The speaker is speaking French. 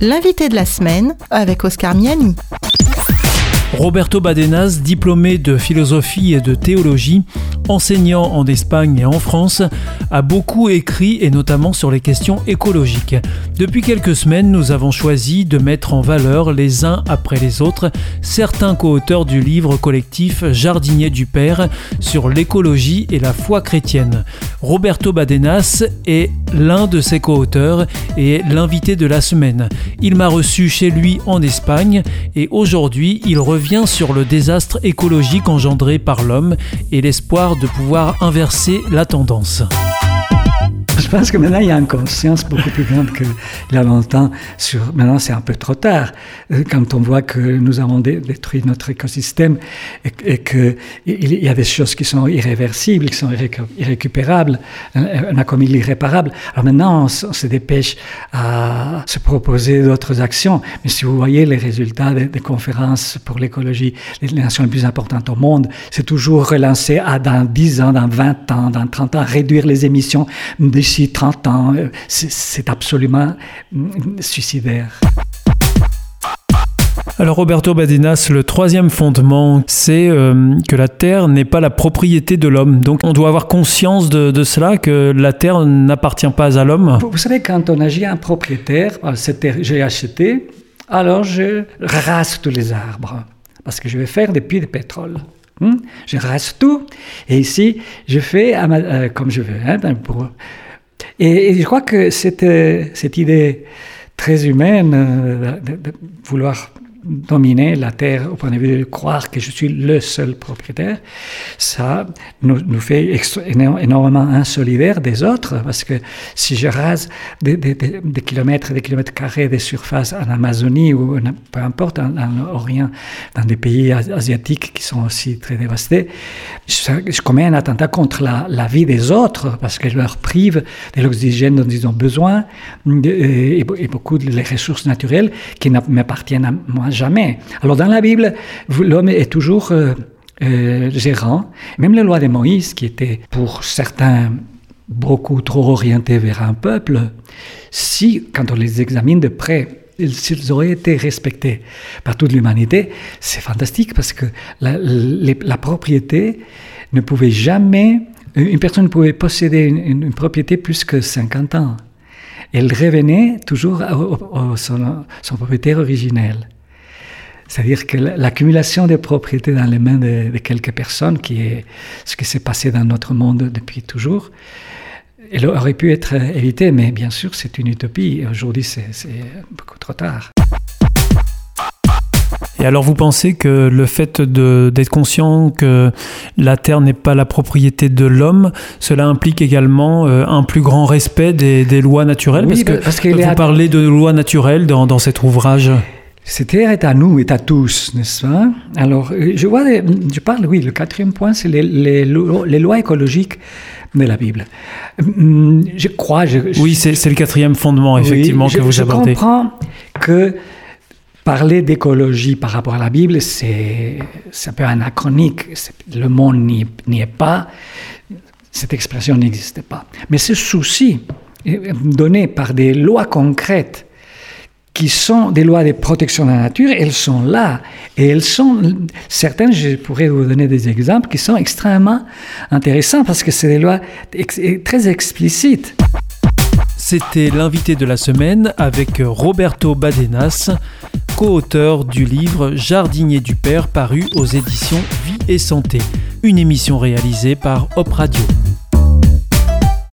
L'invité de la semaine avec Oscar Miani. Roberto Badenas, diplômé de philosophie et de théologie, enseignant en Espagne et en France, a beaucoup écrit et notamment sur les questions écologiques. Depuis quelques semaines, nous avons choisi de mettre en valeur les uns après les autres certains co-auteurs du livre collectif Jardinier du Père sur l'écologie et la foi chrétienne. Roberto Badenas est l'un de ses co-auteurs et l'invité de la semaine. Il m'a reçu chez lui en Espagne et aujourd'hui il revient sur le désastre écologique engendré par l'homme et l'espoir de pouvoir inverser la tendance. Je pense que maintenant, il y a une conscience beaucoup plus grande qu'il y a longtemps. Sur, maintenant, c'est un peu trop tard. Euh, quand on voit que nous avons détruit notre écosystème et, et qu'il y a des choses qui sont irréversibles, qui sont irrécupérables, on a commis l'irréparable. Alors maintenant, on, se dépêche à se proposer d'autres actions. Mais si vous voyez les résultats des, conférences pour l'écologie, les, nations les plus importantes au monde, c'est toujours relancé à dans 10 ans, dans 20 ans, dans 30 ans, réduire les émissions d'ici 30 ans. Euh, c'est absolument mm, suicidaire. Alors Roberto Badenas, le troisième fondement, c'est euh, que la terre n'est pas la propriété de l'homme. Donc on doit avoir conscience de, cela, que la terre n'appartient pas à l'homme. Vous, savez, quand on agit un propriétaire, euh, cette terre, j'ai acheté, alors je rase tous les arbres, parce que je vais faire des puits de pétrole. Hmm? Je rase tout, et ici, je fais comme je veux. Hein, pour, et, je crois que cette, euh, cette idée très humaine euh, de, vouloir dominer la terre au point de vue de croire que je suis le seul propriétaire, ça nous, fait énormément insolidaires des autres, parce que si je rase des, kilomètres des kilomètres carrés de surface en Amazonie ou peu importe, en, Orient, dans des pays asiatiques qui sont aussi très dévastés, je, commets un attentat contre la, vie des autres, parce que je leur prive de l'oxygène dont ils ont besoin et, et beaucoup de les ressources naturelles qui m'appartiennent à moi jamais. Alors dans la Bible, l'homme est toujours euh, euh, gérant. Même la loi de Moïse, qui était pour certains beaucoup trop orientée vers un peuple, si, quand on les examine de près, s'ils auraient été respectés par toute l'humanité, c'est fantastique parce que la, la, propriété ne pouvait jamais, une personne ne pouvait posséder une propriété plus que 50 ans elle revenait toujours à, son, propriétaire originel. C'est-à-dire que l'accumulation des propriétés dans les mains de, quelques personnes, qui est ce qui s'est passé dans notre monde depuis toujours, elle aurait pu être évitée, mais bien sûr, c'est une utopie. Aujourd'hui, c'est beaucoup trop tard. Et alors vous pensez que le fait d'être conscient que la Terre n'est pas la propriété de l'homme, cela implique également euh, un plus grand respect des, lois naturelles? Oui, parce que, vous parlez de lois naturelles dans, dans cet ouvrage. Cette terre est à nous, est à tous, n'est-ce pas? Alors, euh, je vois, je parle, oui, le quatrième point, c'est les, les, les, lois écologiques de la Bible. Hum, je crois... Je, oui, c'est le quatrième fondement, effectivement, que vous abordez. Je comprends que parler d'écologie par rapport à la Bible, c'est un peu anachronique. Le monde n'y est pas. Cette expression n'existe pas. Mais ce souci donné par des lois concrètes qui sont des lois de protection de la nature, elles sont là. Et elles sont, certaines, je pourrais vous donner des exemples, qui sont extrêmement intéressants parce que c'est des lois très explicites. C'était l'invité de la semaine avec Roberto Badenas co-auteur du livre Jardinier du Père paru aux éditions Vie et Santé, une émission réalisée par Op Radio.